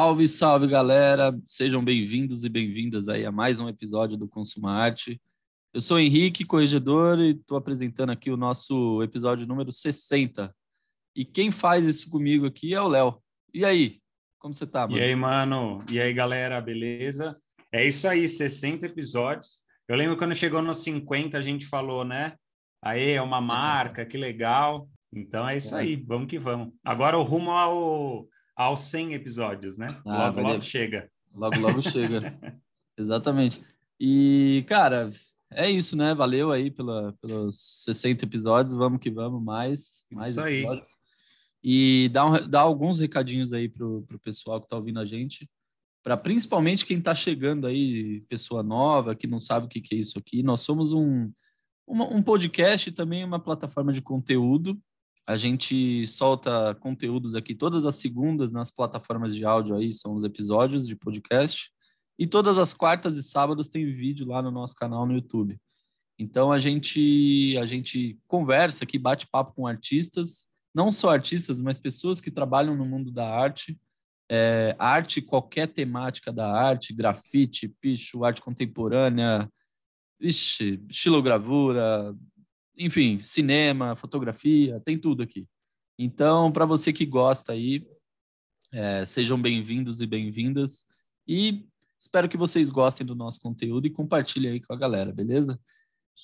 Salve, salve, galera! Sejam bem-vindos e bem-vindas aí a mais um episódio do Consuma Arte. Eu sou Henrique, corregedor, e estou apresentando aqui o nosso episódio número 60. E quem faz isso comigo aqui é o Léo. E aí, como você tá, mano? E aí, mano? E aí, galera, beleza? É isso aí, 60 episódios. Eu lembro quando chegou nos 50, a gente falou, né? Aí, é uma marca, que legal. Então é isso aí, vamos que vamos. Agora o rumo ao, aos 100 episódios, né? Ah, logo, logo chega. Logo, logo chega. Exatamente. E, cara, é isso, né? Valeu aí pela, pelos 60 episódios. Vamos que vamos, mais, mais isso episódios. Aí. E dá, um, dá alguns recadinhos aí pro, pro pessoal que tá ouvindo a gente. Para principalmente quem está chegando aí, pessoa nova, que não sabe o que, que é isso aqui. Nós somos um, uma, um podcast e também uma plataforma de conteúdo a gente solta conteúdos aqui todas as segundas nas plataformas de áudio aí, são os episódios de podcast. E todas as quartas e sábados tem vídeo lá no nosso canal no YouTube. Então a gente a gente conversa aqui, bate papo com artistas, não só artistas, mas pessoas que trabalham no mundo da arte. É, arte, qualquer temática da arte, grafite, picho, arte contemporânea, ixi, estilogravura, enfim, cinema, fotografia, tem tudo aqui. Então, para você que gosta aí, é, sejam bem-vindos e bem-vindas. E espero que vocês gostem do nosso conteúdo e compartilhem aí com a galera, beleza?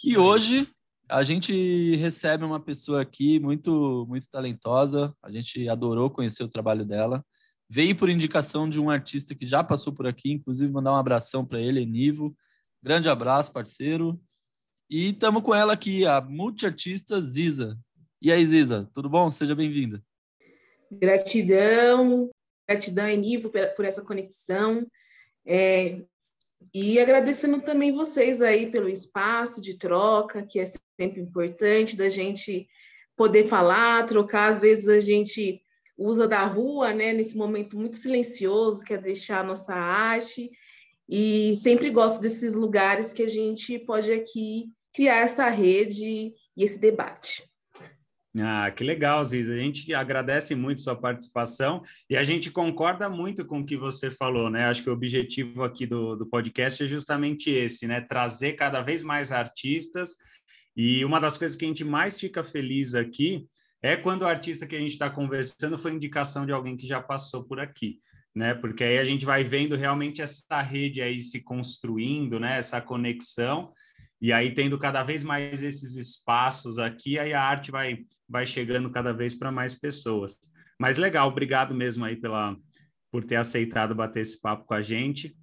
E hoje a gente recebe uma pessoa aqui muito, muito talentosa. A gente adorou conhecer o trabalho dela. Veio por indicação de um artista que já passou por aqui, inclusive mandar um abração para ele, Enivo. Grande abraço, parceiro. E estamos com ela aqui, a multiartista Ziza. E aí, Ziza, tudo bom? Seja bem-vinda. Gratidão, gratidão, Enivo, por essa conexão. É, e agradecendo também vocês aí pelo espaço de troca, que é sempre importante da gente poder falar, trocar. Às vezes a gente usa da rua, né, nesse momento muito silencioso, que é deixar a nossa arte. E sempre gosto desses lugares que a gente pode aqui criar essa rede e esse debate. Ah, que legal, Ziza. A gente agradece muito sua participação e a gente concorda muito com o que você falou, né? Acho que o objetivo aqui do, do podcast é justamente esse, né? Trazer cada vez mais artistas. E uma das coisas que a gente mais fica feliz aqui é quando o artista que a gente está conversando foi indicação de alguém que já passou por aqui, né? Porque aí a gente vai vendo realmente essa rede aí se construindo, né? Essa conexão. E aí, tendo cada vez mais esses espaços aqui, aí a arte vai, vai chegando cada vez para mais pessoas. Mas legal, obrigado mesmo aí pela, por ter aceitado bater esse papo com a gente.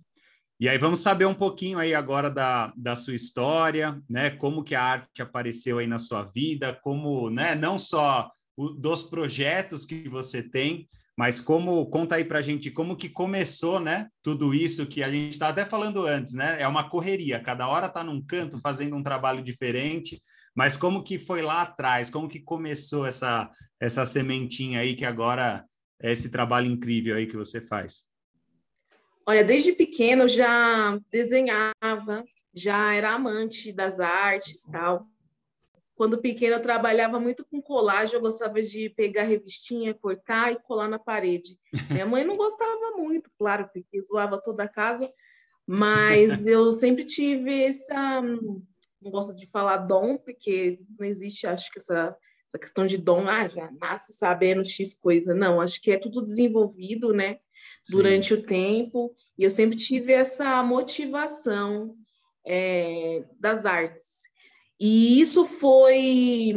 E aí vamos saber um pouquinho aí agora da, da sua história, né? Como que a arte apareceu aí na sua vida, como, né? Não só o, dos projetos que você tem, mas como conta aí para a gente como que começou, né? Tudo isso que a gente está até falando antes, né? É uma correria, cada hora está num canto fazendo um trabalho diferente. Mas como que foi lá atrás? Como que começou essa essa sementinha aí que agora é esse trabalho incrível aí que você faz? Olha, desde pequeno eu já desenhava, já era amante das artes, tal. Quando pequena, eu trabalhava muito com colagem, eu gostava de pegar revistinha, cortar e colar na parede. Minha mãe não gostava muito, claro, porque zoava toda a casa, mas eu sempre tive essa. Não gosto de falar dom, porque não existe, acho que essa, essa questão de dom, ah, já nasce sabendo X coisa. Não, acho que é tudo desenvolvido, né, Sim. durante o tempo, e eu sempre tive essa motivação é, das artes. E isso foi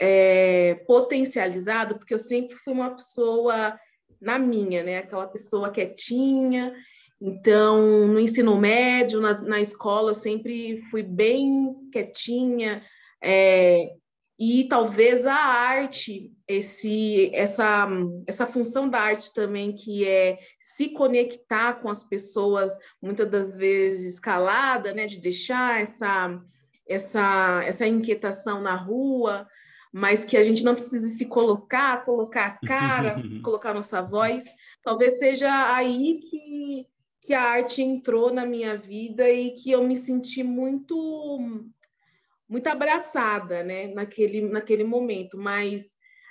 é, potencializado porque eu sempre fui uma pessoa na minha, né? Aquela pessoa quietinha. Então, no ensino médio, na, na escola, eu sempre fui bem quietinha. É, e talvez a arte, esse, essa, essa função da arte também, que é se conectar com as pessoas, muitas das vezes calada, né? De deixar essa essa, essa inquietação na rua, mas que a gente não precisa se colocar, colocar a cara, colocar nossa voz. Talvez seja aí que, que a arte entrou na minha vida e que eu me senti muito muito abraçada, né, naquele, naquele momento, mas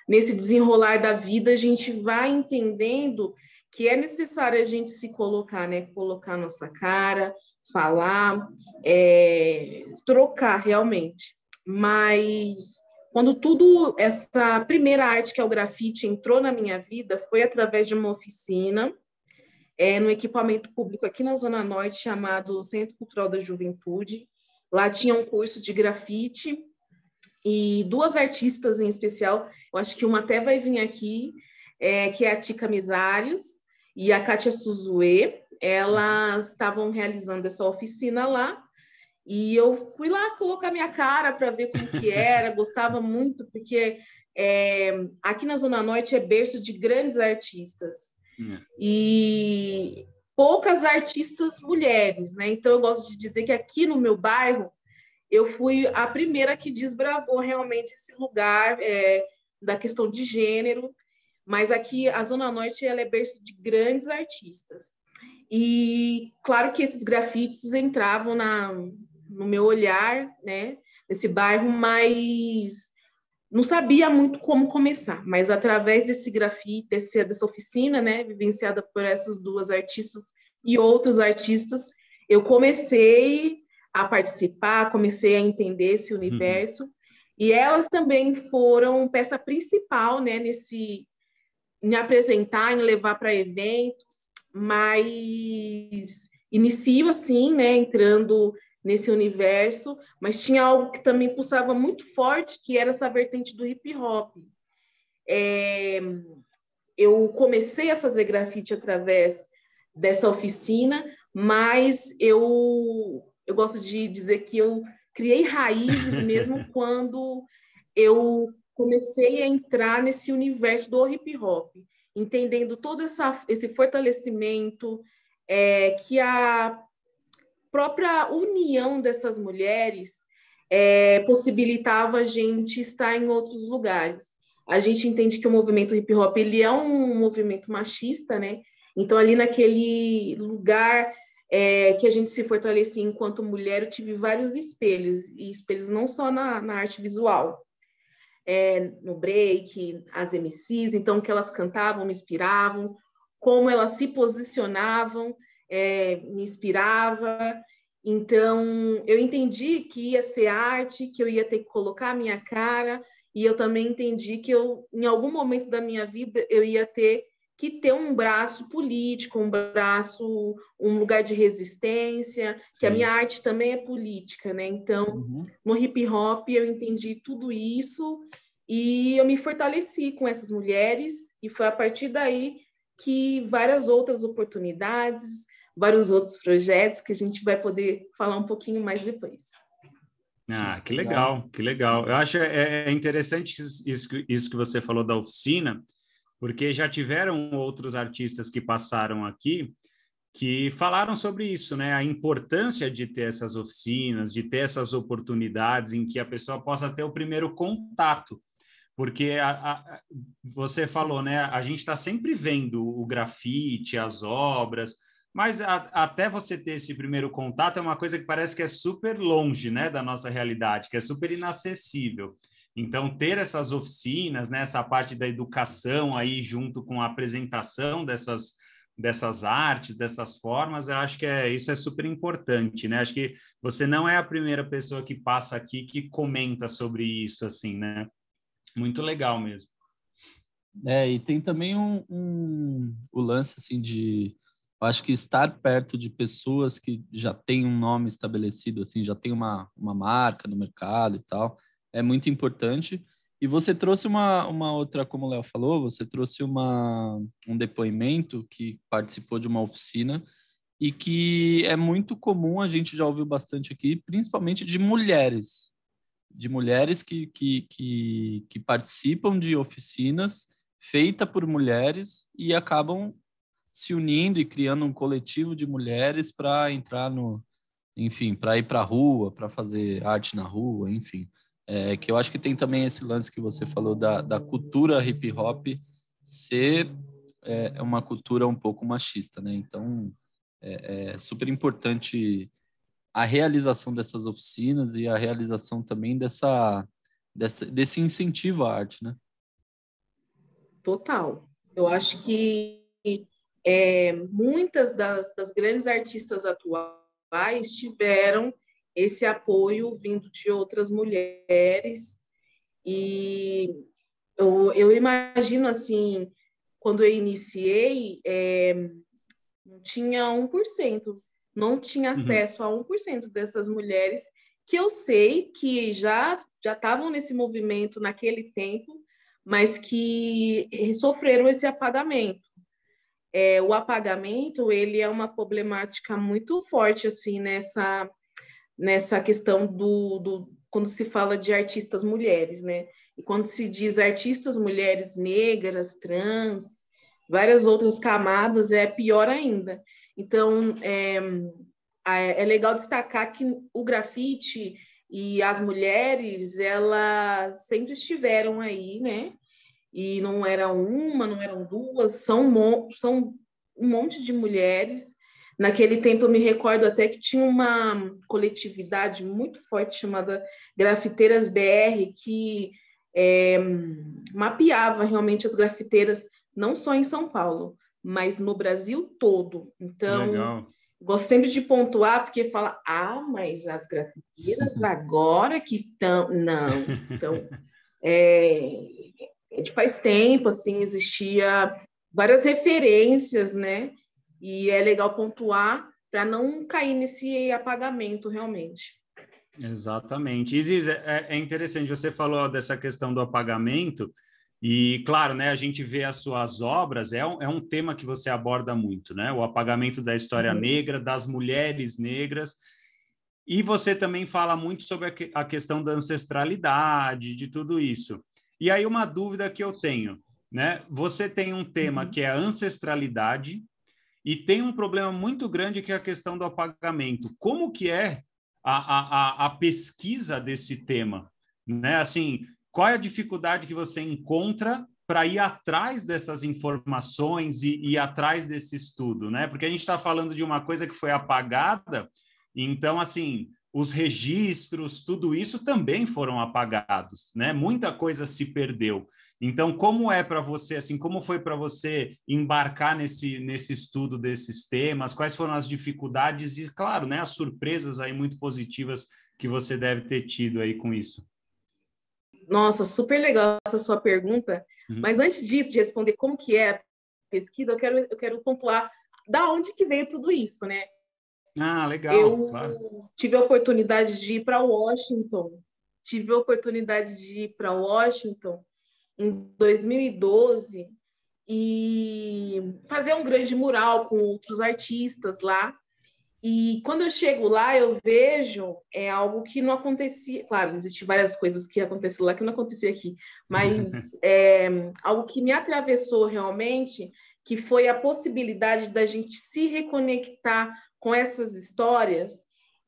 nesse desenrolar da vida, a gente vai entendendo que é necessário a gente se colocar, né? Colocar nossa cara, falar, é, trocar realmente. Mas quando tudo, essa primeira arte que é o grafite entrou na minha vida, foi através de uma oficina é, no equipamento público aqui na Zona Norte, chamado Centro Cultural da Juventude. Lá tinha um curso de grafite e duas artistas em especial, eu acho que uma até vai vir aqui, é, que é a Tica Misários, e a Kátia Suzue, elas estavam realizando essa oficina lá, e eu fui lá colocar minha cara para ver como que era, gostava muito, porque é, aqui na Zona Norte é berço de grandes artistas. É. E poucas artistas mulheres, né? Então eu gosto de dizer que aqui no meu bairro eu fui a primeira que desbravou realmente esse lugar é, da questão de gênero mas aqui a Zona Norte ela é berço de grandes artistas. E claro que esses grafites entravam na, no meu olhar, né, nesse bairro, mas não sabia muito como começar. Mas através desse grafite, desse, dessa oficina, né, vivenciada por essas duas artistas e outros artistas, eu comecei a participar, comecei a entender esse uhum. universo. Uhum. E elas também foram peça principal né, nesse, me apresentar, em levar para eventos, mas inicio assim, né, entrando nesse universo, mas tinha algo que também pulsava muito forte, que era essa vertente do hip hop. É, eu comecei a fazer grafite através dessa oficina, mas eu, eu gosto de dizer que eu criei raízes mesmo quando eu comecei a entrar nesse universo do hip hop, entendendo todo essa, esse fortalecimento é, que a própria união dessas mulheres é, possibilitava a gente estar em outros lugares. A gente entende que o movimento hip hop ele é um movimento machista, né? Então ali naquele lugar é, que a gente se fortalecia enquanto mulher, eu tive vários espelhos e espelhos não só na, na arte visual, é, no break, as MCs, então, que elas cantavam, me inspiravam, como elas se posicionavam, é, me inspirava. Então, eu entendi que ia ser arte, que eu ia ter que colocar a minha cara, e eu também entendi que eu, em algum momento da minha vida, eu ia ter que ter um braço político, um braço, um lugar de resistência, Sim. que a minha arte também é política, né? Então, uhum. no hip hop eu entendi tudo isso e eu me fortaleci com essas mulheres e foi a partir daí que várias outras oportunidades, vários outros projetos que a gente vai poder falar um pouquinho mais depois. Ah, que legal, que legal. Eu acho é, é interessante isso, isso que você falou da oficina, porque já tiveram outros artistas que passaram aqui que falaram sobre isso, né? A importância de ter essas oficinas, de ter essas oportunidades em que a pessoa possa ter o primeiro contato. Porque a, a, você falou, né? A gente está sempre vendo o grafite, as obras, mas a, até você ter esse primeiro contato é uma coisa que parece que é super longe, né, da nossa realidade, que é super inacessível. Então, ter essas oficinas, né, essa parte da educação aí junto com a apresentação dessas, dessas artes, dessas formas, eu acho que é, isso é super importante, né? Acho que você não é a primeira pessoa que passa aqui que comenta sobre isso, assim, né? Muito legal mesmo. É, e tem também um, um o lance, assim, de... Eu acho que estar perto de pessoas que já têm um nome estabelecido, assim, já tem uma, uma marca no mercado e tal, é muito importante. E você trouxe uma, uma outra, como o Léo falou, você trouxe uma, um depoimento que participou de uma oficina e que é muito comum, a gente já ouviu bastante aqui, principalmente de mulheres, de mulheres que, que, que, que participam de oficinas feitas por mulheres e acabam se unindo e criando um coletivo de mulheres para entrar no, enfim, para ir para a rua, para fazer arte na rua, enfim. É, que eu acho que tem também esse lance que você falou da, da cultura hip hop ser é, uma cultura um pouco machista, né? Então é, é, super importante a realização dessas oficinas e a realização também dessa, dessa desse incentivo à arte, né? Total. Eu acho que é, muitas das, das grandes artistas atuais tiveram esse apoio vindo de outras mulheres e eu, eu imagino assim, quando eu iniciei, é, não tinha 1%, não tinha uhum. acesso uhum. a 1% dessas mulheres que eu sei que já já estavam nesse movimento naquele tempo, mas que sofreram esse apagamento. É, o apagamento ele é uma problemática muito forte assim nessa nessa questão do, do quando se fala de artistas mulheres, né? E quando se diz artistas mulheres negras, trans, várias outras camadas, é pior ainda. Então, é, é legal destacar que o grafite e as mulheres, elas sempre estiveram aí, né? E não era uma, não eram duas, são, são um monte de mulheres. Naquele tempo, eu me recordo até que tinha uma coletividade muito forte chamada Grafiteiras BR, que é, mapeava realmente as grafiteiras, não só em São Paulo, mas no Brasil todo. Então, Legal. gosto sempre de pontuar, porque fala, ah, mas as grafiteiras agora que estão. Não. Então, é, é de faz tempo, assim, existia várias referências, né? E é legal pontuar para não cair nesse apagamento realmente. Exatamente. Isis, é, é interessante, você falou dessa questão do apagamento, e, claro, né, a gente vê as suas obras, é um, é um tema que você aborda muito, né? O apagamento da história uhum. negra, das mulheres negras. E você também fala muito sobre a, a questão da ancestralidade, de tudo isso. E aí, uma dúvida que eu tenho, né? Você tem um tema uhum. que é a ancestralidade e tem um problema muito grande que é a questão do apagamento. Como que é a, a, a pesquisa desse tema, né? Assim, qual é a dificuldade que você encontra para ir atrás dessas informações e atrás desse estudo, né? Porque a gente está falando de uma coisa que foi apagada, então, assim, os registros, tudo isso também foram apagados, né? Muita coisa se perdeu. Então, como é para você, assim, como foi para você embarcar nesse, nesse estudo desses temas? Quais foram as dificuldades e, claro, né, as surpresas aí muito positivas que você deve ter tido aí com isso? Nossa, super legal essa sua pergunta. Uhum. Mas antes disso, de responder como que é a pesquisa, eu quero, eu quero pontuar da onde que veio tudo isso, né? Ah, legal. Eu claro. tive a oportunidade de ir para Washington. Tive a oportunidade de ir para Washington em 2012 e fazer um grande mural com outros artistas lá. E quando eu chego lá, eu vejo é algo que não acontecia. Claro, existem várias coisas que acontecem lá que não acontecia aqui, mas é algo que me atravessou realmente, que foi a possibilidade da gente se reconectar com essas histórias,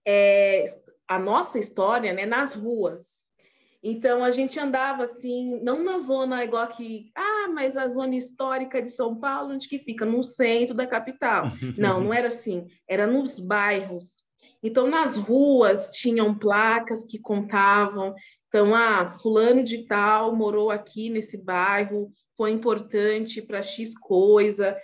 é, a nossa história, né, nas ruas. Então a gente andava assim, não na zona igual aqui, ah, mas a zona histórica de São Paulo, onde que fica? No centro da capital. Não, não era assim, era nos bairros. Então nas ruas tinham placas que contavam, então, ah, fulano de tal morou aqui nesse bairro, foi importante para X coisa,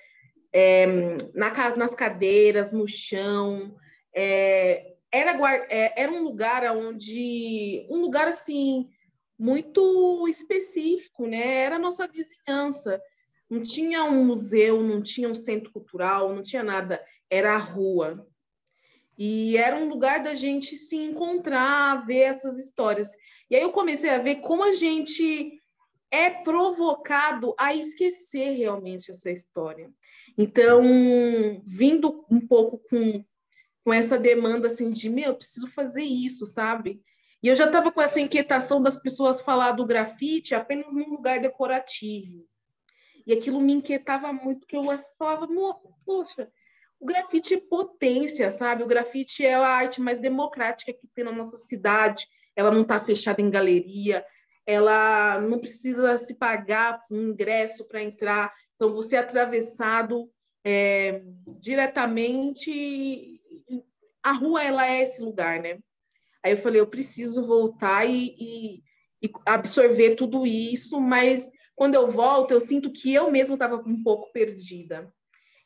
é, na, nas cadeiras, no chão, é, era, é, era um lugar onde um lugar assim muito específico, né? Era a nossa vizinhança. Não tinha um museu, não tinha um centro cultural, não tinha nada. Era a rua. E era um lugar da gente se encontrar, ver essas histórias. E aí eu comecei a ver como a gente é provocado a esquecer realmente essa história. Então, vindo um pouco com com essa demanda assim de meu, eu preciso fazer isso, sabe? E eu já estava com essa inquietação das pessoas falar do grafite apenas num lugar decorativo. E aquilo me inquietava muito, que eu falava, poxa, o grafite é potência, sabe? O grafite é a arte mais democrática que tem na nossa cidade. Ela não está fechada em galeria, ela não precisa se pagar um ingresso para entrar. Então, você é atravessado é, diretamente a rua ela é esse lugar, né? Aí eu falei, eu preciso voltar e, e, e absorver tudo isso, mas quando eu volto, eu sinto que eu mesmo estava um pouco perdida.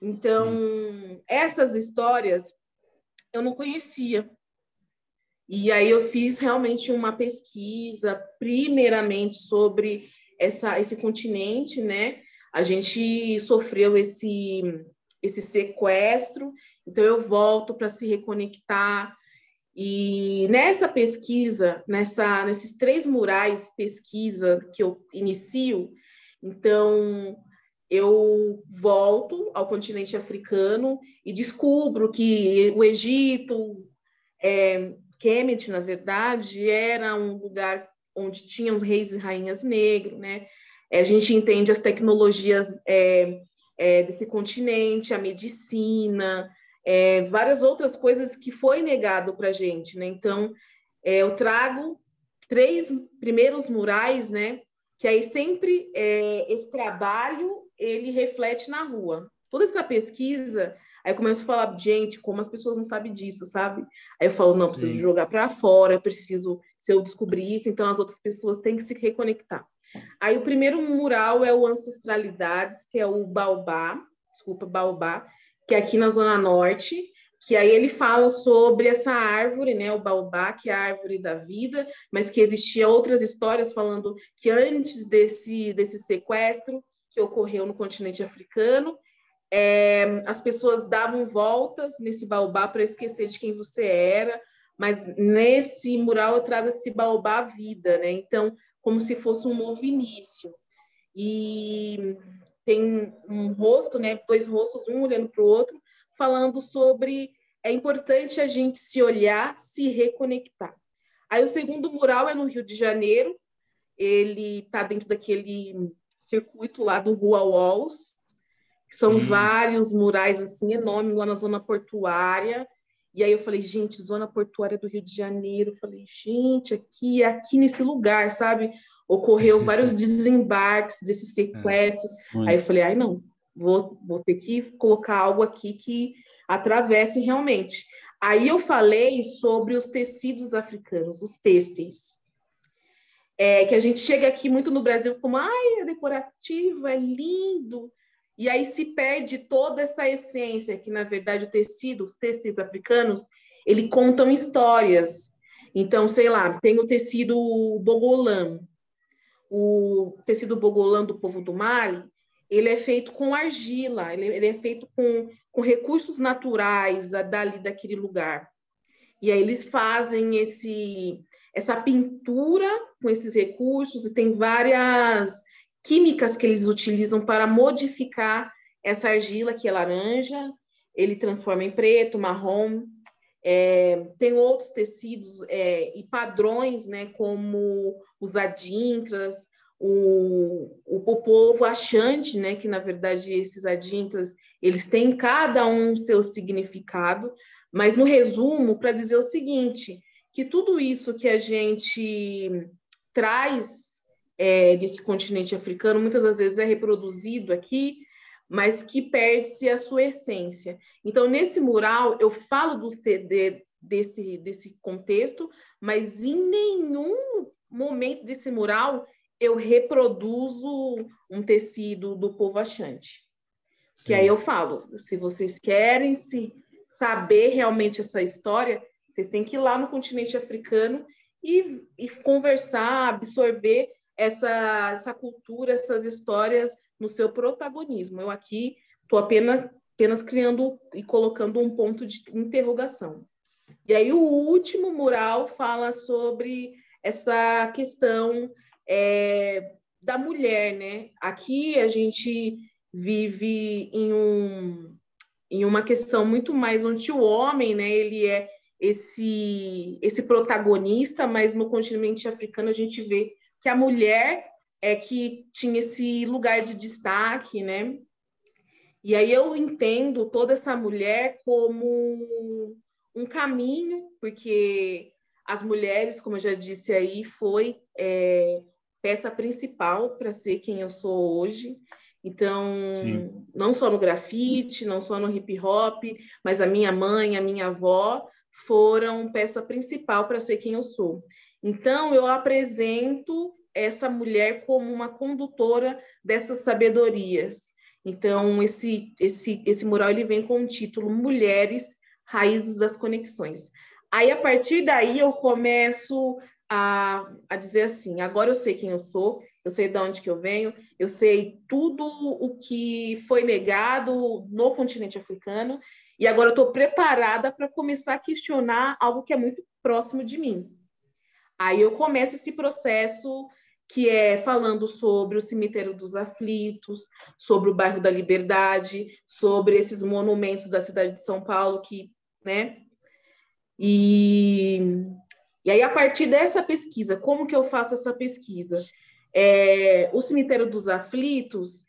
Então, essas histórias eu não conhecia. E aí eu fiz realmente uma pesquisa, primeiramente sobre essa, esse continente, né? A gente sofreu esse, esse sequestro, então eu volto para se reconectar. E nessa pesquisa, nessa, nesses três murais pesquisa que eu inicio, então eu volto ao continente africano e descubro que o Egito, é, Kemet, na verdade, era um lugar onde tinham reis e rainhas negros, né? É, a gente entende as tecnologias é, é, desse continente, a medicina, é, várias outras coisas que foi negado para a gente, né? Então, é, eu trago três primeiros murais, né? Que aí sempre é, esse trabalho ele reflete na rua. Toda essa pesquisa Aí eu começo a falar, gente, como as pessoas não sabem disso, sabe? Aí eu falo, não, eu preciso Sim. jogar para fora, preciso, se eu descobrir isso, então as outras pessoas têm que se reconectar. Aí o primeiro mural é o Ancestralidades, que é o Baobá, desculpa, Baobá, que é aqui na Zona Norte, que aí ele fala sobre essa árvore, né, o baobá, que é a árvore da vida, mas que existia outras histórias falando que antes desse, desse sequestro que ocorreu no continente africano, é, as pessoas davam voltas nesse baobá para esquecer de quem você era, mas nesse mural eu trago esse baobá vida, né? Então, como se fosse um novo início. E tem um rosto, né? Dois rostos, um olhando para o outro, falando sobre é importante a gente se olhar, se reconectar. Aí o segundo mural é no Rio de Janeiro, ele está dentro daquele circuito lá do Rua Walls, são Sim. vários murais assim enormes lá na zona portuária. E aí eu falei, gente, zona portuária do Rio de Janeiro. Eu falei, gente, aqui, aqui nesse lugar, sabe? Ocorreu vários desembarques desses é, sequestros. É, aí eu falei, ai não, vou, vou ter que colocar algo aqui que atravesse realmente. Aí eu falei sobre os tecidos africanos, os têxteis. É, que a gente chega aqui muito no Brasil como, ai, é decorativo, é lindo. E aí se perde toda essa essência, que na verdade o tecido, os tecidos africanos, ele contam histórias. Então, sei lá, tem o tecido bogolã. O tecido bogolã do povo do Mali, ele é feito com argila, ele, ele é feito com, com recursos naturais dali daquele lugar. E aí eles fazem esse essa pintura com esses recursos e tem várias químicas que eles utilizam para modificar essa argila que é laranja, ele transforma em preto, marrom. É, tem outros tecidos é, e padrões, né, como os adinkras, o, o, o povo achante, né, que na verdade esses adinkras, eles têm cada um seu significado, mas no resumo, para dizer o seguinte, que tudo isso que a gente traz é, desse continente africano, muitas das vezes é reproduzido aqui, mas que perde-se a sua essência. Então, nesse mural, eu falo do, de, desse, desse contexto, mas em nenhum momento desse mural eu reproduzo um tecido do povo achante. Sim. Que aí eu falo, se vocês querem se saber realmente essa história, vocês têm que ir lá no continente africano e, e conversar, absorver essa, essa cultura, essas histórias no seu protagonismo. Eu aqui estou apenas, apenas criando e colocando um ponto de interrogação. E aí o último mural fala sobre essa questão é, da mulher, né? Aqui a gente vive em, um, em uma questão muito mais onde o homem, né? Ele é esse esse protagonista, mas no continente africano a gente vê que a mulher é que tinha esse lugar de destaque, né? E aí eu entendo toda essa mulher como um caminho, porque as mulheres, como eu já disse aí, foi é, peça principal para ser quem eu sou hoje. Então, Sim. não só no grafite, não só no hip hop, mas a minha mãe, a minha avó foram peça principal para ser quem eu sou. Então, eu apresento essa mulher como uma condutora dessas sabedorias. Então, esse, esse, esse mural ele vem com o título Mulheres, Raízes das Conexões. Aí, a partir daí, eu começo a, a dizer assim: agora eu sei quem eu sou, eu sei de onde que eu venho, eu sei tudo o que foi negado no continente africano, e agora eu estou preparada para começar a questionar algo que é muito próximo de mim. Aí eu começo esse processo que é falando sobre o cemitério dos aflitos, sobre o bairro da Liberdade, sobre esses monumentos da cidade de São Paulo que, né? E, e aí a partir dessa pesquisa, como que eu faço essa pesquisa? É, o cemitério dos aflitos,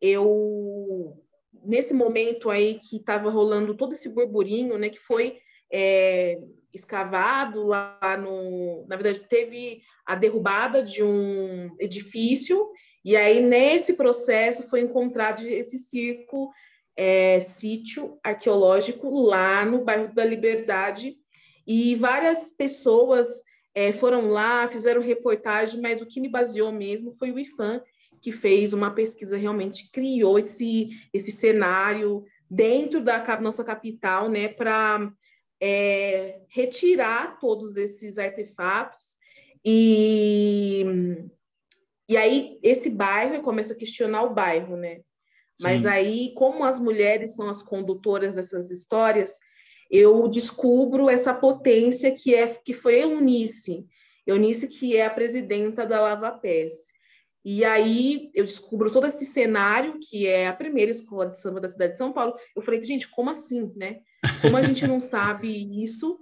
eu nesse momento aí que estava rolando todo esse burburinho, né, que foi é, escavado lá no. Na verdade, teve a derrubada de um edifício, e aí nesse processo foi encontrado esse circo é, sítio arqueológico lá no bairro da Liberdade, e várias pessoas é, foram lá, fizeram reportagem, mas o que me baseou mesmo foi o IFAM, que fez uma pesquisa, realmente criou esse, esse cenário dentro da nossa capital, né, para é, retirar todos esses artefatos e, e aí esse bairro começa a questionar o bairro, né? Mas Sim. aí, como as mulheres são as condutoras dessas histórias, eu descubro essa potência que é que foi Eunice, Eunice que é a presidenta da Lava Pés. E aí eu descubro todo esse cenário, que é a primeira escola de samba da cidade de São Paulo. Eu falei, gente, como assim, né? Como a gente não sabe isso?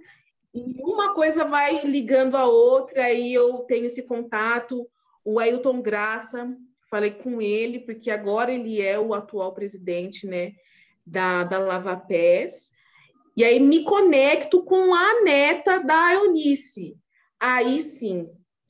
E uma coisa vai ligando a outra, aí eu tenho esse contato. O Ailton Graça, falei com ele, porque agora ele é o atual presidente, né, da, da Lava Pés. E aí me conecto com a neta da Eunice. Aí sim,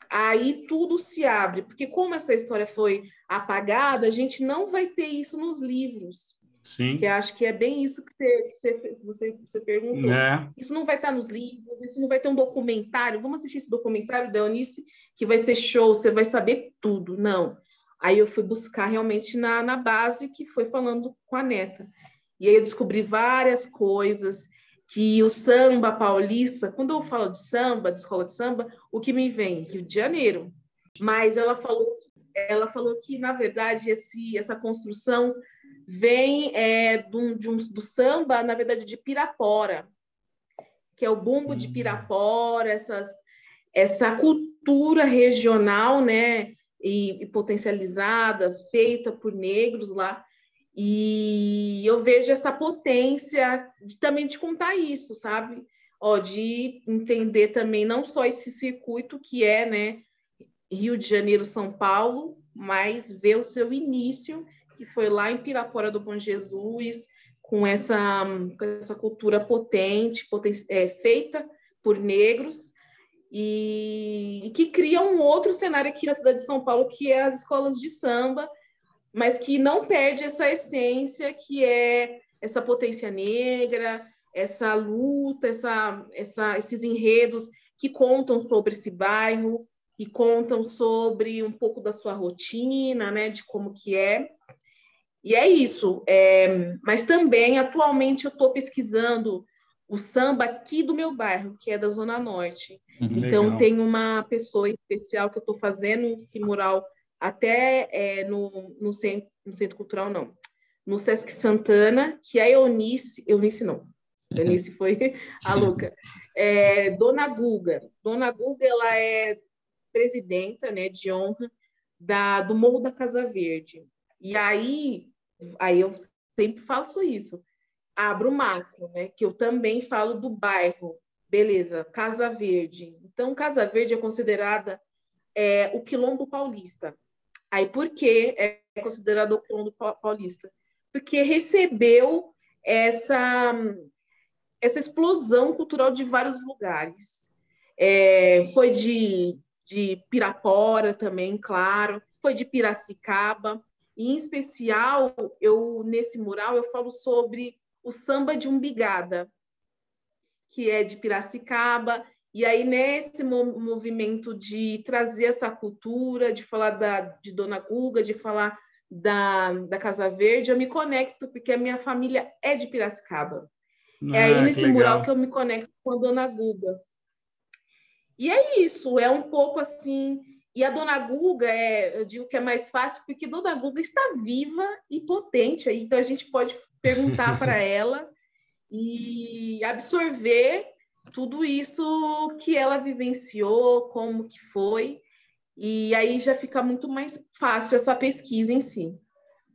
aí tudo se abre, porque como essa história foi apagada, a gente não vai ter isso nos livros. Sim. Que acho que é bem isso que você, você, você, perguntou. É. Isso não vai estar nos livros, isso não vai ter um documentário. Vamos assistir esse documentário da Eunice, que vai ser show, você vai saber tudo. Não. Aí eu fui buscar realmente na, na base que foi falando com a neta. E aí eu descobri várias coisas que o samba paulista, quando eu falo de samba, de escola de samba, o que me vem? Rio de Janeiro. Mas ela falou, ela falou que, na verdade, esse, essa construção vem é, do, de um, do samba, na verdade, de Pirapora, que é o bumbo de hum. Pirapora, essas, essa cultura regional, né, e, e potencializada, feita por negros lá, e eu vejo essa potência de, também de contar isso, sabe? Ó, de entender também não só esse circuito que é, né, Rio de Janeiro, São Paulo, mas ver o seu início, que foi lá em Pirapora do Bom Jesus, com essa, com essa cultura potente, poten é, feita por negros, e, e que cria um outro cenário aqui na cidade de São Paulo, que é as escolas de samba, mas que não perde essa essência que é essa potência negra, essa luta, essa, essa, esses enredos que contam sobre esse bairro, que contam sobre um pouco da sua rotina, né, de como que é. E é isso. É, mas também, atualmente, eu estou pesquisando o samba aqui do meu bairro, que é da Zona Norte. Uhum, então, legal. tem uma pessoa especial que eu estou fazendo esse mural até é, no, no, centro, no Centro Cultural, não, no Sesc Santana, que é Eunice, Eunice não, Eunice foi a louca, é, Dona Guga. Dona Guga, ela é presidenta, né, de honra da, do Morro da Casa Verde. E aí, aí eu sempre faço isso, abro o macro, né, que eu também falo do bairro, beleza, Casa Verde. Então, Casa Verde é considerada é, o quilombo paulista. Aí, por que é considerado o quilombo paulista? Porque recebeu essa, essa explosão cultural de vários lugares. É, foi de, de Pirapora também, claro, foi de Piracicaba. E, em especial, eu nesse mural eu falo sobre o samba de Umbigada, que é de Piracicaba, E aí, nesse movimento de trazer essa cultura, de falar da, de Dona Guga, de falar da, da Casa Verde, eu me conecto, porque a minha família é de Piracicaba. Ah, é aí nesse mural que eu me conecto com a Dona Guga. E é isso, é um pouco assim. E a Dona Guga, é, eu digo que é mais fácil, porque Dona Guga está viva e potente, então a gente pode perguntar para ela e absorver tudo isso que ela vivenciou, como que foi, e aí já fica muito mais fácil essa pesquisa em si.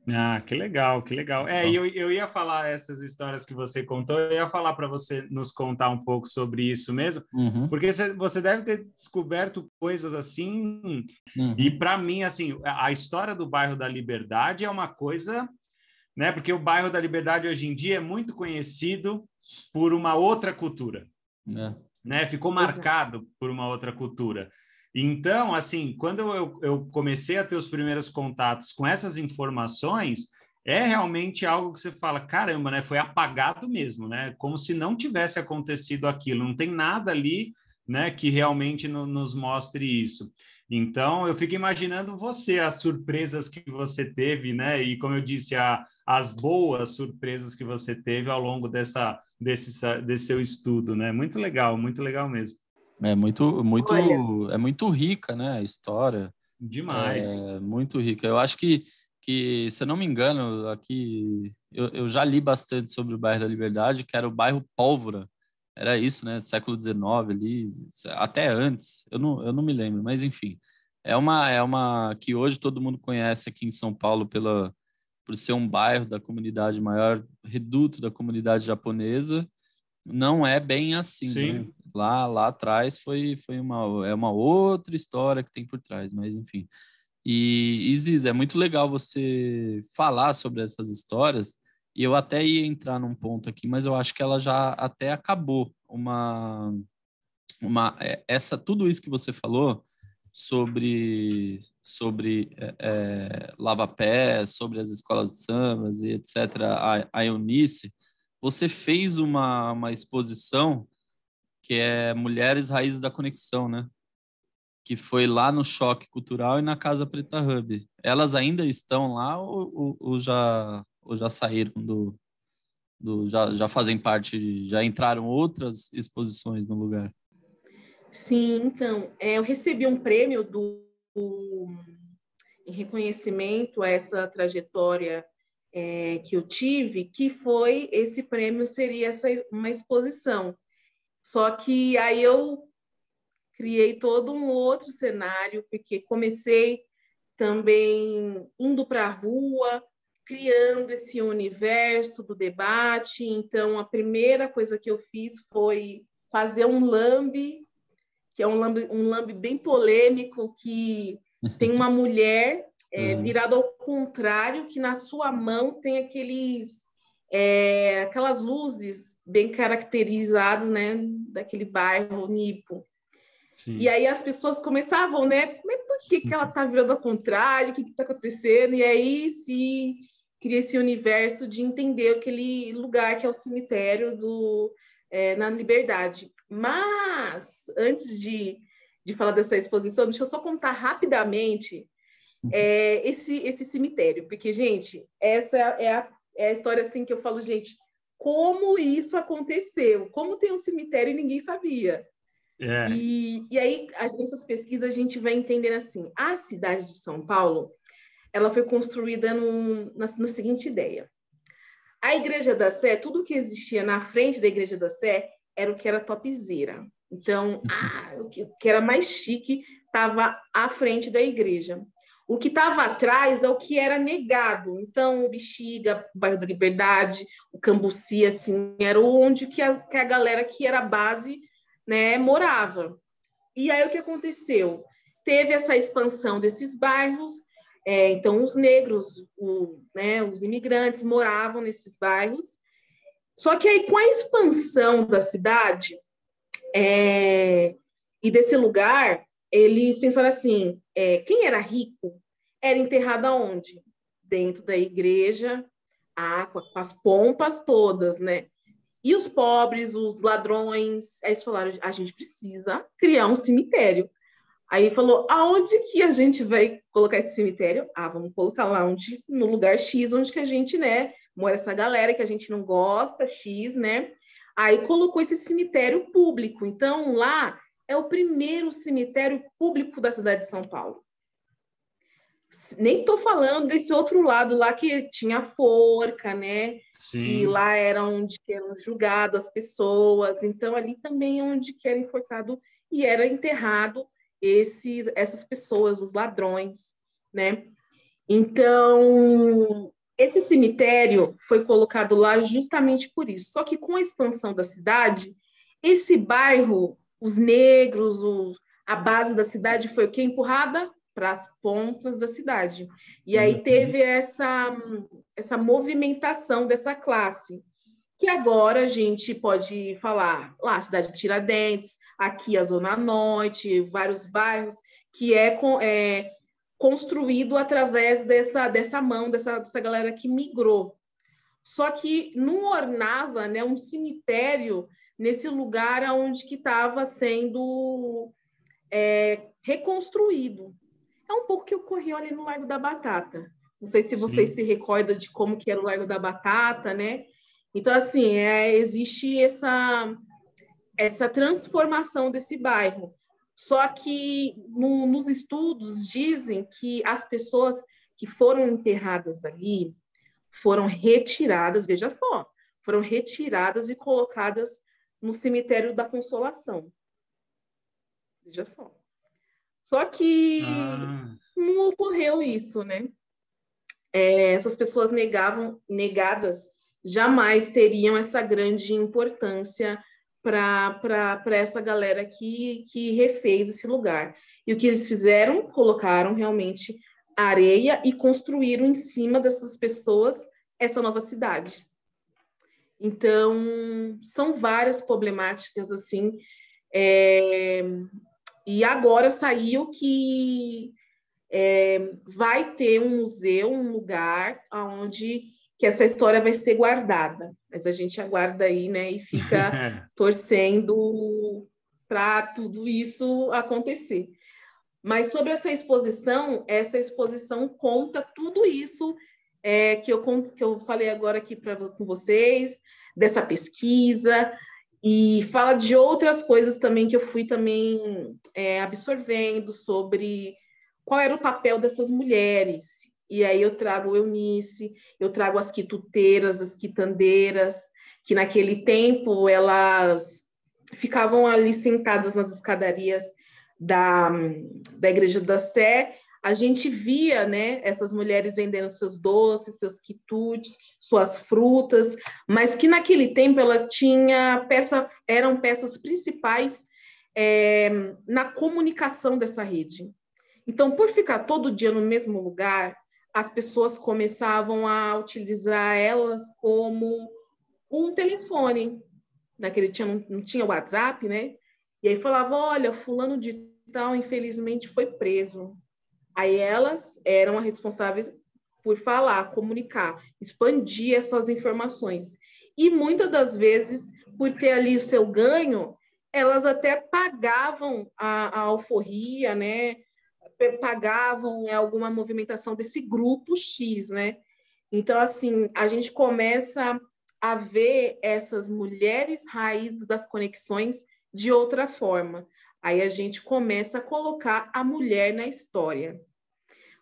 Ah, que legal, que legal. É, eu, eu ia falar essas histórias que você contou, eu ia falar para você nos contar um pouco sobre isso mesmo, uhum. porque você deve ter descoberto coisas assim, uhum. e para mim, assim, a história do bairro da Liberdade é uma coisa, né? Porque o bairro da Liberdade hoje em dia é muito conhecido por uma outra cultura. É. Né? Ficou é. marcado por uma outra cultura. Então, assim, quando eu, eu comecei a ter os primeiros contatos com essas informações, é realmente algo que você fala, caramba, né? Foi apagado mesmo, né? Como se não tivesse acontecido aquilo. Não tem nada ali, né? Que realmente no, nos mostre isso. Então, eu fico imaginando você, as surpresas que você teve, né? E como eu disse, a, as boas surpresas que você teve ao longo dessa desse, desse seu estudo, né? Muito legal, muito legal mesmo. É muito, muito, Olha. é muito rica, né? A história. Demais. É muito rica. Eu acho que, que se eu não me engano, aqui eu, eu já li bastante sobre o bairro da Liberdade, que era o bairro Pólvora. Era isso, né? Século XIX ali, até antes. Eu não, eu não me lembro, mas enfim. É uma, é uma que hoje todo mundo conhece aqui em São Paulo pela, por ser um bairro da comunidade maior, reduto da comunidade japonesa, não é bem assim. Né? Lá, lá atrás foi, foi uma, é uma outra história que tem por trás, mas enfim. E, Isis, é muito legal você falar sobre essas histórias, e eu até ia entrar num ponto aqui, mas eu acho que ela já até acabou. Uma, uma, é, essa, tudo isso que você falou sobre, sobre é, é, lava-pé, sobre as escolas de sambas e etc., a, a Eunice, você fez uma, uma exposição que é Mulheres Raízes da Conexão, né? Que foi lá no Choque Cultural e na Casa Preta Hub. Elas ainda estão lá ou, ou, ou já, ou já saíram do, do já, já fazem parte, já entraram outras exposições no lugar? Sim, então, é, eu recebi um prêmio do, do, em reconhecimento a essa trajetória é, que eu tive, que foi esse prêmio seria essa, uma exposição. Só que aí eu criei todo um outro cenário, porque comecei também indo para a rua, criando esse universo do debate. Então, a primeira coisa que eu fiz foi fazer um lambe que é um lambe, um lambe bem polêmico, que tem uma mulher é, uhum. virada ao contrário, que na sua mão tem aqueles é, aquelas luzes bem caracterizadas, né, daquele bairro Nipo. Sim. E aí as pessoas começavam, né, mas por que, que ela está virando ao contrário? O que está acontecendo? E aí se cria esse universo de entender aquele lugar que é o cemitério do é, na Liberdade. Mas, antes de, de falar dessa exposição, deixa eu só contar rapidamente é, esse, esse cemitério, porque, gente, essa é a, é a história assim que eu falo, gente, como isso aconteceu? Como tem um cemitério e ninguém sabia? É. E, e aí, nessas pesquisas, a gente vai entendendo assim: a cidade de São Paulo ela foi construída num, na, na seguinte ideia. A Igreja da Sé, tudo que existia na frente da Igreja da Sé era o que era topzeira. Então, ah, o que, que era mais chique estava à frente da igreja. O que estava atrás é o que era negado. Então, o Bexiga, o bairro da Liberdade, o Cambuci, assim, era onde que a, que a galera que era base né, morava. E aí, o que aconteceu? Teve essa expansão desses bairros, é, então, os negros, o, né, os imigrantes moravam nesses bairros. Só que aí, com a expansão da cidade é, e desse lugar, eles pensaram assim: é, quem era rico era enterrado aonde? Dentro da igreja, ah, com as pompas todas, né? E os pobres, os ladrões, aí eles falaram, a gente precisa criar um cemitério. Aí falou, aonde que a gente vai colocar esse cemitério? Ah, vamos colocar lá onde, no lugar X, onde que a gente, né, mora essa galera que a gente não gosta, X, né? Aí colocou esse cemitério público. Então, lá é o primeiro cemitério público da cidade de São Paulo. Nem estou falando desse outro lado lá que tinha forca, né? Sim. Que lá era onde eram julgadas as pessoas. Então, ali também é onde era enforcado e era enterrado esses, essas pessoas, os ladrões, né? Então, esse cemitério foi colocado lá justamente por isso. Só que com a expansão da cidade, esse bairro, os negros, os, a base da cidade foi o que empurrada para as pontas da cidade. E aí uhum. teve essa essa movimentação dessa classe, que agora a gente pode falar lá, a cidade de Tiradentes, aqui a Zona Norte, vários bairros, que é, é construído através dessa, dessa mão, dessa, dessa galera que migrou. Só que não ornava né, um cemitério nesse lugar onde que estava sendo é, reconstruído. É um pouco que ocorreu ali no Largo da Batata. Não sei se vocês Sim. se recordam de como que era o Largo da Batata, né? Então, assim, é, existe essa, essa transformação desse bairro. Só que no, nos estudos dizem que as pessoas que foram enterradas ali foram retiradas, veja só, foram retiradas e colocadas no cemitério da Consolação. Veja só. Só que ah. não ocorreu isso, né? É, essas pessoas negavam, negadas jamais teriam essa grande importância para essa galera que, que refez esse lugar. E o que eles fizeram? Colocaram realmente areia e construíram em cima dessas pessoas essa nova cidade. Então, são várias problemáticas assim. É... E agora saiu que é, vai ter um museu, um lugar onde que essa história vai ser guardada. Mas a gente aguarda aí, né, e fica torcendo para tudo isso acontecer. Mas sobre essa exposição, essa exposição conta tudo isso é, que, eu, que eu falei agora aqui pra, com vocês, dessa pesquisa, e fala de outras coisas também que eu fui também é, absorvendo sobre qual era o papel dessas mulheres e aí eu trago Eunice, eu trago as quituteiras, as quitandeiras, que naquele tempo elas ficavam ali sentadas nas escadarias da, da Igreja da Sé. A gente via né, essas mulheres vendendo seus doces, seus quitutes, suas frutas, mas que naquele tempo ela tinha peça, eram peças principais é, na comunicação dessa rede. Então, por ficar todo dia no mesmo lugar, as pessoas começavam a utilizar elas como um telefone. Naquele tinha, não, não tinha WhatsApp, né? E aí falava, olha, fulano de tal, infelizmente, foi preso. Aí elas eram as responsáveis por falar, comunicar, expandir essas informações. E muitas das vezes, por ter ali o seu ganho, elas até pagavam a, a alforria, né? Pagavam alguma movimentação desse grupo X, né? Então, assim, a gente começa a ver essas mulheres raízes das conexões de outra forma. Aí a gente começa a colocar a mulher na história.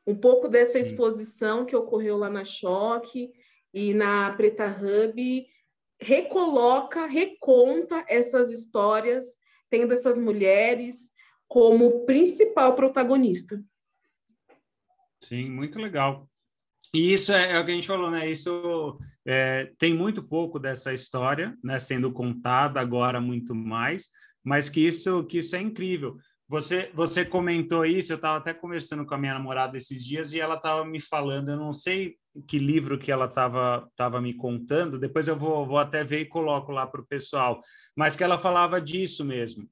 Um pouco dessa exposição que ocorreu lá na Choque e na Preta Hub recoloca, reconta essas histórias, tendo essas mulheres como principal protagonista. Sim, muito legal. E isso é, é o que a gente falou, né? Isso é, tem muito pouco dessa história, né, sendo contada agora muito mais, mas que isso que isso é incrível. Você você comentou isso, eu estava até conversando com a minha namorada esses dias e ela estava me falando, eu não sei que livro que ela estava tava me contando, depois eu vou, vou até ver e coloco lá para o pessoal, mas que ela falava disso mesmo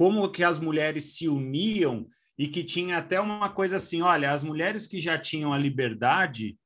como que as mulheres se uniam e que tinha até uma coisa assim, olha, as mulheres que já tinham a liberdade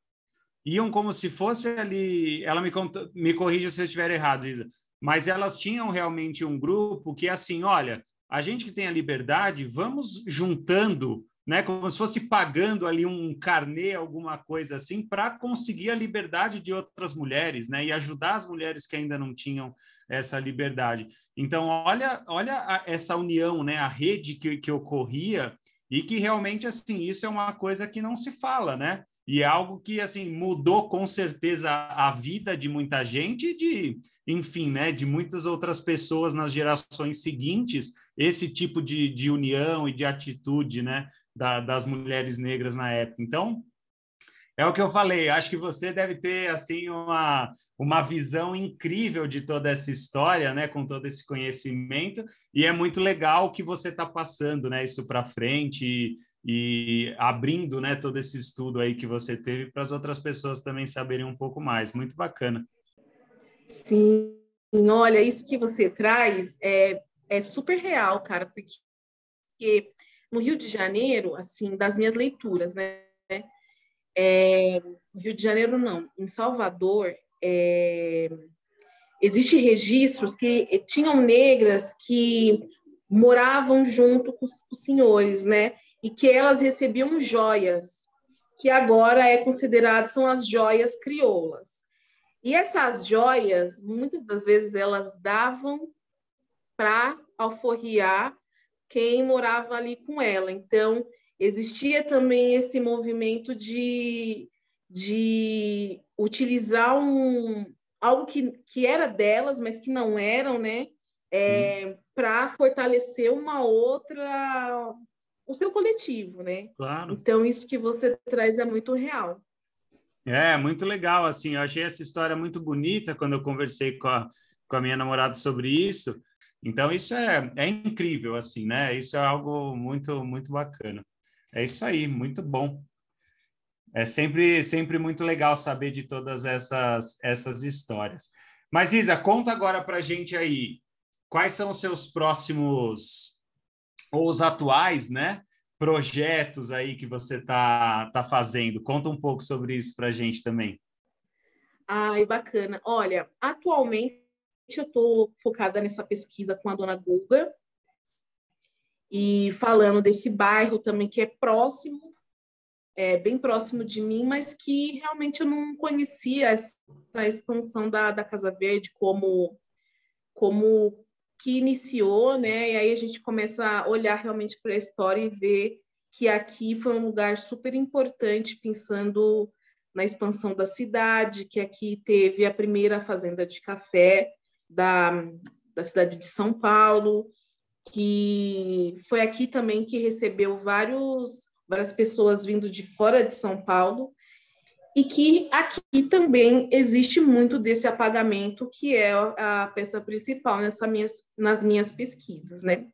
iam como se fosse ali, ela me me corrija se eu estiver errado, Isa, mas elas tinham realmente um grupo que, assim, olha, a gente que tem a liberdade, vamos juntando né, como se fosse pagando ali um carnê, alguma coisa assim, para conseguir a liberdade de outras mulheres, né, e ajudar as mulheres que ainda não tinham essa liberdade. Então, olha, olha a, essa união, né, a rede que, que ocorria e que realmente, assim, isso é uma coisa que não se fala, né, e é algo que, assim, mudou com certeza a vida de muita gente e de, enfim, né, de muitas outras pessoas nas gerações seguintes, esse tipo de, de união e de atitude, né, da, das mulheres negras na época. Então, é o que eu falei, acho que você deve ter assim uma, uma visão incrível de toda essa história, né, com todo esse conhecimento, e é muito legal que você está passando, né, isso para frente e, e, abrindo, né, todo esse estudo aí que você teve para as outras pessoas também saberem um pouco mais. Muito bacana. Sim, olha, isso que você traz é, é super real, cara, porque no Rio de Janeiro, assim, das minhas leituras, né? É, Rio de Janeiro, não. Em Salvador, é, existem registros que tinham negras que moravam junto com os senhores, né? E que elas recebiam joias, que agora é considerado são as joias crioulas. E essas joias, muitas das vezes, elas davam para alforriar quem morava ali com ela. Então, existia também esse movimento de, de utilizar um, algo que, que era delas, mas que não eram, né? É, para fortalecer uma outra, o seu coletivo, né? Claro. Então, isso que você traz é muito real. É, muito legal, assim, eu achei essa história muito bonita quando eu conversei com a, com a minha namorada sobre isso, então, isso é, é incrível, assim, né? Isso é algo muito, muito bacana. É isso aí, muito bom. É sempre, sempre muito legal saber de todas essas, essas histórias. Mas, Isa, conta agora para a gente aí, quais são os seus próximos, ou os atuais, né? Projetos aí que você está tá fazendo. Conta um pouco sobre isso para a gente também. Ai, bacana. Olha, atualmente eu estou focada nessa pesquisa com a dona Guga e falando desse bairro também que é próximo, é, bem próximo de mim, mas que realmente eu não conhecia essa expansão da, da Casa Verde como, como que iniciou, né? E aí a gente começa a olhar realmente para a história e ver que aqui foi um lugar super importante pensando na expansão da cidade, que aqui teve a primeira fazenda de café, da, da cidade de São Paulo, que foi aqui também que recebeu vários, várias pessoas vindo de fora de São Paulo, e que aqui também existe muito desse apagamento, que é a peça principal nessa minhas, nas minhas pesquisas, né?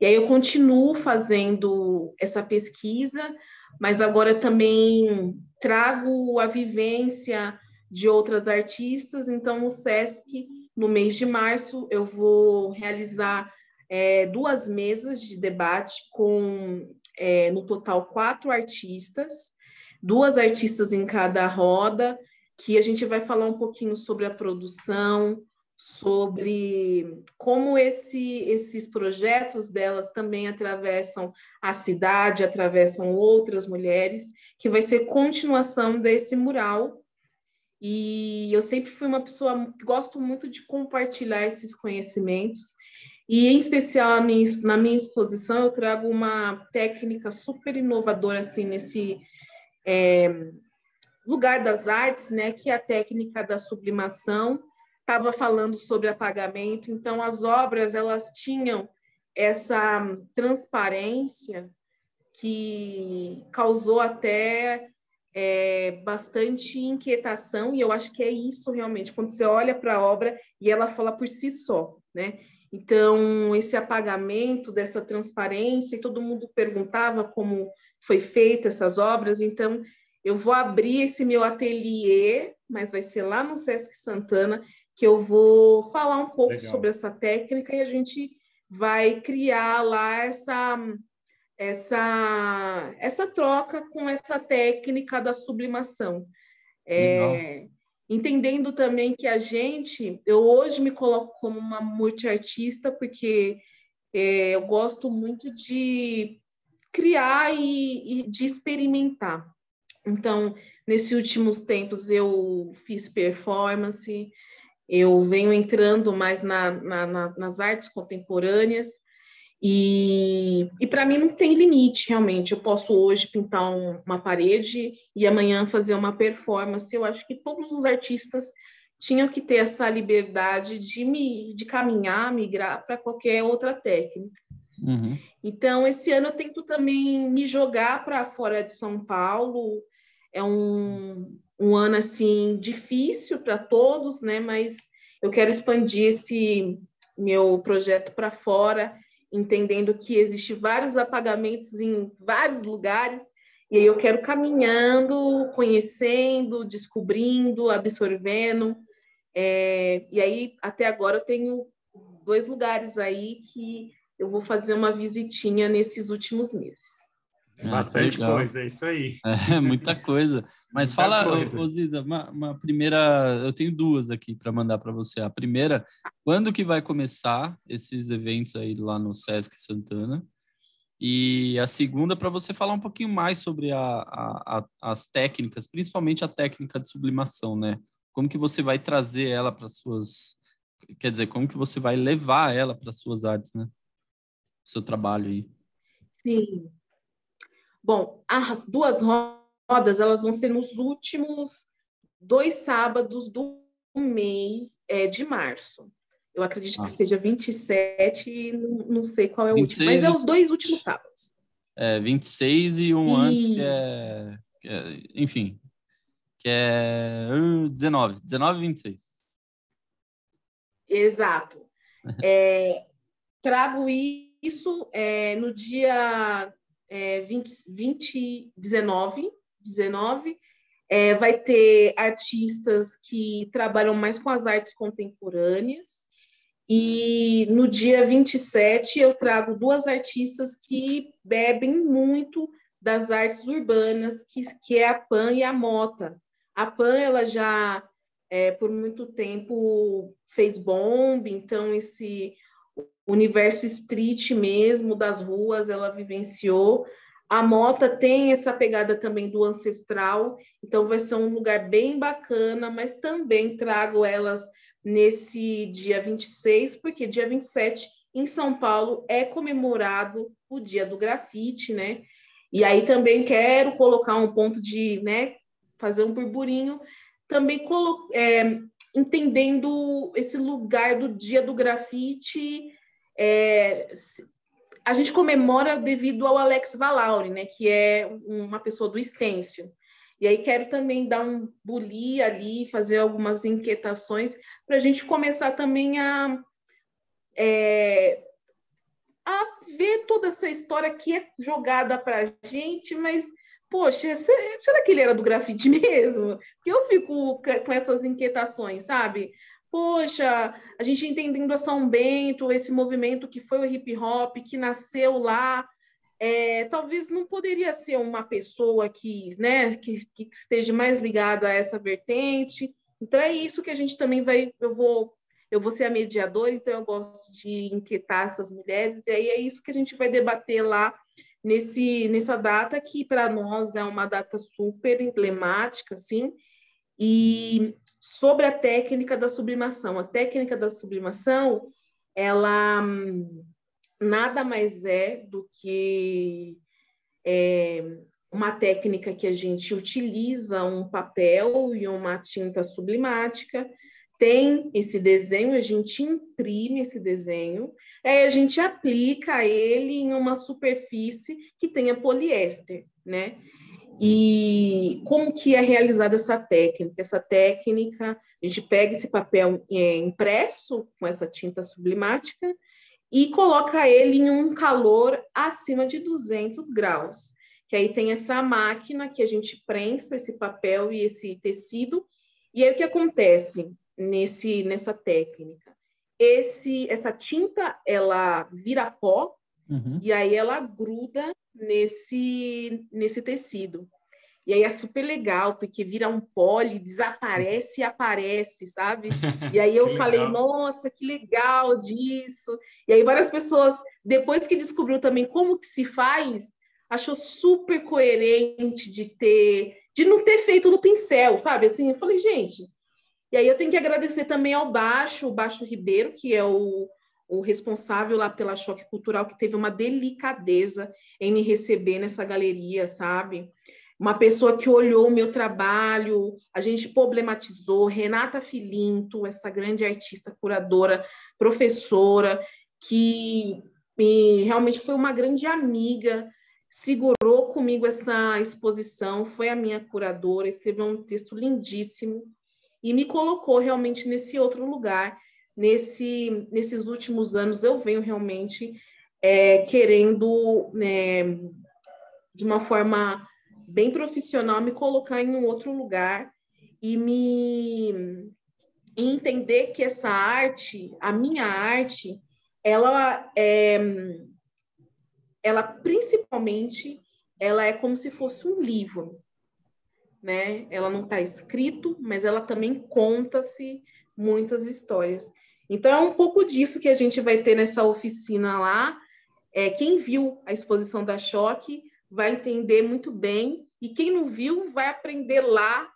E aí eu continuo fazendo essa pesquisa, mas agora também trago a vivência de outras artistas, então o SESC no mês de março, eu vou realizar é, duas mesas de debate com, é, no total, quatro artistas, duas artistas em cada roda, que a gente vai falar um pouquinho sobre a produção, sobre como esse, esses projetos delas também atravessam a cidade, atravessam outras mulheres, que vai ser continuação desse mural e eu sempre fui uma pessoa que gosto muito de compartilhar esses conhecimentos. E, em especial, na minha exposição, eu trago uma técnica super inovadora, assim, nesse é, lugar das artes, né, que é a técnica da sublimação. Estava falando sobre apagamento, então as obras, elas tinham essa transparência que causou até é, bastante inquietação, e eu acho que é isso realmente, quando você olha para a obra e ela fala por si só, né? Então, esse apagamento dessa transparência, e todo mundo perguntava como foi feita essas obras, então eu vou abrir esse meu ateliê, mas vai ser lá no Sesc Santana, que eu vou falar um pouco Legal. sobre essa técnica e a gente vai criar lá essa essa, essa troca com essa técnica da sublimação. É, entendendo também que a gente, eu hoje me coloco como uma multiartista porque é, eu gosto muito de criar e, e de experimentar. Então, nesses últimos tempos eu fiz performance, eu venho entrando mais na, na, na, nas artes contemporâneas e, e para mim não tem limite, realmente. Eu posso hoje pintar um, uma parede e amanhã fazer uma performance. Eu acho que todos os artistas tinham que ter essa liberdade de, me, de caminhar, migrar para qualquer outra técnica. Uhum. Então, esse ano eu tento também me jogar para fora de São Paulo. É um, um ano assim difícil para todos, né? Mas eu quero expandir esse meu projeto para fora, entendendo que existe vários apagamentos em vários lugares. E aí eu quero caminhando, conhecendo, descobrindo, absorvendo. É, e aí, até agora, eu tenho dois lugares aí que eu vou fazer uma visitinha nesses últimos meses. É bastante coisa, é isso aí. É, muita coisa. Mas muita fala, coisa. Ô, Ziza, uma, uma, primeira. Eu tenho duas aqui para mandar para você. A primeira, quando que vai começar esses eventos aí lá no Sesc Santana? E a segunda, para você falar um pouquinho mais sobre a, a, a, as técnicas, principalmente a técnica de sublimação, né? Como que você vai trazer ela para suas. Quer dizer, como que você vai levar ela para suas artes, né? O seu trabalho aí. Sim. Bom, as duas rodas elas vão ser nos últimos dois sábados do mês é, de março. Eu acredito ah. que seja 27, não, não sei qual é o último, mas é os dois últimos sábados. É, 26 e um Isso. antes que é, que é, Enfim, que é 19, 19 e 26. Exato. É, trago isso é, no dia é, 20, 20, 19, 19 é, vai ter artistas que trabalham mais com as artes contemporâneas. E no dia 27 eu trago duas artistas que bebem muito das artes urbanas, que, que é a Pan e a Mota. A Pan ela já é, por muito tempo fez bomb, então esse universo street mesmo das ruas, ela vivenciou. A Mota tem essa pegada também do ancestral, então vai ser um lugar bem bacana, mas também trago elas nesse dia 26, porque dia 27 em São Paulo é comemorado o dia do grafite, né? E aí também quero colocar um ponto de, né, fazer um burburinho, também é, entendendo esse lugar do dia do grafite é, a gente comemora devido ao Alex Valauri, né, que é uma pessoa do Estêncio. E aí quero também dar um buli ali, fazer algumas inquietações, para a gente começar também a, é, a ver toda essa história que é jogada para a gente, mas, poxa, será que ele era do grafite mesmo? Porque eu fico com essas inquietações, sabe? Poxa, a gente entendendo a São Bento, esse movimento que foi o hip hop, que nasceu lá, é, talvez não poderia ser uma pessoa que, né, que, que esteja mais ligada a essa vertente. Então é isso que a gente também vai, eu vou, eu vou ser a mediadora, então eu gosto de inquietar essas mulheres, e aí é isso que a gente vai debater lá nesse, nessa data que para nós é uma data super emblemática, assim, e sobre a técnica da sublimação. A técnica da sublimação, ela hum, nada mais é do que é, uma técnica que a gente utiliza um papel e uma tinta sublimática, tem esse desenho, a gente imprime esse desenho, aí a gente aplica ele em uma superfície que tenha poliéster, né? E como que é realizada essa técnica? Essa técnica, a gente pega esse papel é, impresso com essa tinta sublimática e coloca ele em um calor acima de 200 graus. Que aí tem essa máquina que a gente prensa esse papel e esse tecido. E aí o que acontece nesse nessa técnica? Esse essa tinta ela vira pó uhum. e aí ela gruda nesse, nesse tecido. E aí é super legal, porque vira um pole, desaparece e aparece, sabe? E aí eu falei, nossa, que legal disso. E aí várias pessoas, depois que descobriu também como que se faz, achou super coerente de ter, de não ter feito no pincel, sabe? Assim, eu falei, gente. E aí eu tenho que agradecer também ao Baixo, o Baixo Ribeiro, que é o, o responsável lá pela Choque Cultural, que teve uma delicadeza em me receber nessa galeria, sabe? Uma pessoa que olhou o meu trabalho, a gente problematizou, Renata Filinto, essa grande artista, curadora, professora, que me, realmente foi uma grande amiga, segurou comigo essa exposição, foi a minha curadora, escreveu um texto lindíssimo e me colocou realmente nesse outro lugar. Nesse, nesses últimos anos, eu venho realmente é, querendo, né, de uma forma bem profissional, me colocar em um outro lugar e me e entender que essa arte, a minha arte, ela é ela principalmente ela é como se fosse um livro, né? Ela não está escrito, mas ela também conta-se muitas histórias. Então é um pouco disso que a gente vai ter nessa oficina lá. É, quem viu a exposição da Choque vai entender muito bem, e quem não viu vai aprender lá.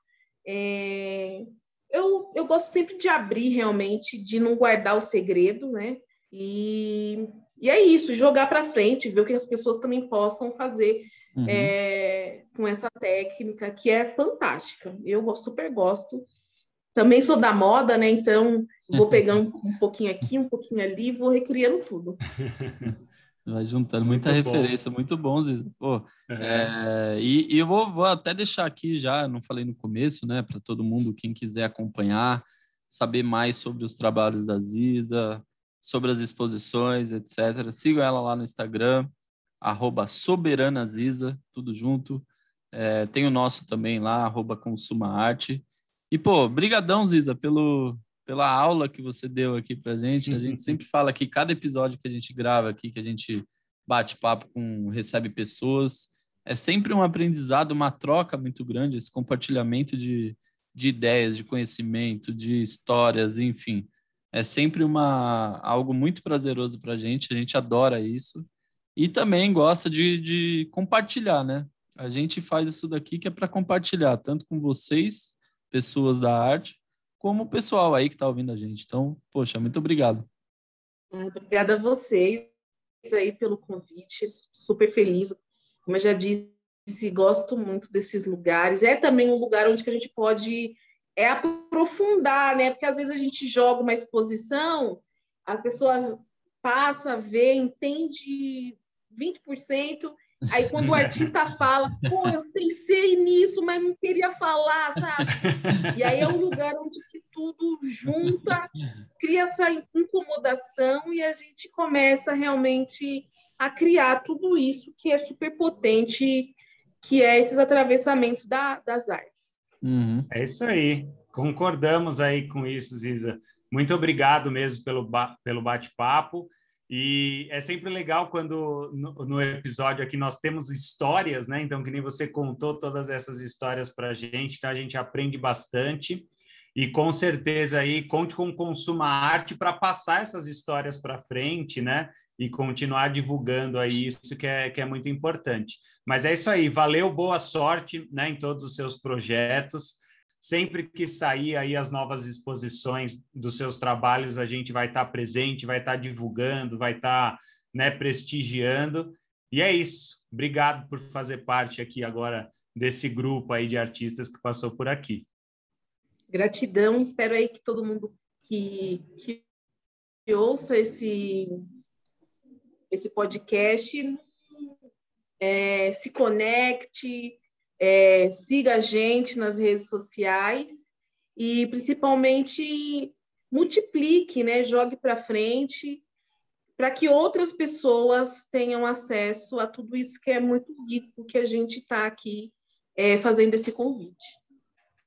É... Eu, eu gosto sempre de abrir realmente, de não guardar o segredo, né? E, e é isso, jogar para frente, ver o que as pessoas também possam fazer uhum. é, com essa técnica, que é fantástica. Eu super gosto. Também sou da moda, né? Então, vou pegando um pouquinho aqui, um pouquinho ali, vou recriando tudo. Vai juntando muita muito referência, bom. muito bom, Ziza. Pô, é. É, e, e, eu vou, vou, até deixar aqui já, não falei no começo, né, para todo mundo, quem quiser acompanhar, saber mais sobre os trabalhos da Ziza, sobre as exposições, etc. Sigam ela lá no Instagram, arroba soberanaziza, tudo junto. É, tem o nosso também lá, arroba consuma arte. E, pô, brigadão, Ziza, pelo, pela aula que você deu aqui para a gente. A gente sempre fala que cada episódio que a gente grava aqui, que a gente bate papo com, recebe pessoas, é sempre um aprendizado, uma troca muito grande, esse compartilhamento de, de ideias, de conhecimento, de histórias, enfim. É sempre uma, algo muito prazeroso para a gente, a gente adora isso. E também gosta de, de compartilhar, né? A gente faz isso daqui que é para compartilhar, tanto com vocês, pessoas da arte, como o pessoal aí que está ouvindo a gente. Então, poxa, muito obrigado. Ah, obrigada a vocês aí pelo convite, super feliz. Como eu já disse, gosto muito desses lugares. É também um lugar onde que a gente pode é aprofundar, né? Porque às vezes a gente joga uma exposição, as pessoas passam, vê, entende 20%, Aí quando o artista fala, pô, eu pensei nisso, mas não queria falar, sabe? E aí é um lugar onde que tudo junta, cria essa incomodação e a gente começa realmente a criar tudo isso que é super potente, que é esses atravessamentos da, das artes. Uhum. É isso aí. Concordamos aí com isso, Ziza. Muito obrigado mesmo pelo, ba pelo bate-papo. E é sempre legal quando no, no, episódio aqui nós temos histórias, né? Então, que nem você contou todas essas histórias para a gente, tá? A gente aprende bastante. E com certeza aí conte com Consuma Arte para passar essas histórias para frente, né? E continuar divulgando aí isso que é, que é muito importante. Mas é isso aí, valeu, boa sorte né, em todos os seus projetos. Sempre que sair aí as novas exposições dos seus trabalhos, a gente vai estar tá presente, vai estar tá divulgando, vai estar tá, né, prestigiando. E é isso. Obrigado por fazer parte aqui agora desse grupo aí de artistas que passou por aqui. Gratidão. Espero aí que todo mundo que, que ouça esse, esse podcast é, se conecte, é, siga a gente nas redes sociais e principalmente multiplique, né? Jogue para frente para que outras pessoas tenham acesso a tudo isso que é muito rico que a gente está aqui é, fazendo esse convite.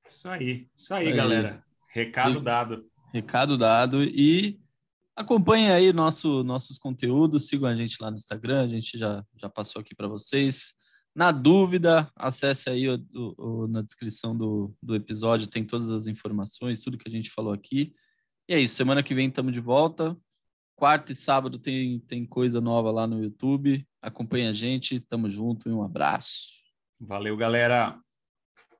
Isso aí, isso aí, aí. galera. Recado e, dado. Recado dado e acompanhem aí nosso, nossos conteúdos, sigam a gente lá no Instagram, a gente já, já passou aqui para vocês Na dúvida, acesse aí o, o, o, na descrição do, do episódio, tem todas as informações, tudo que a gente falou aqui. E é isso, semana que vem estamos de volta. Quarta e sábado tem, tem coisa nova lá no YouTube. Acompanhe a gente, tamo junto e um abraço. Valeu, galera.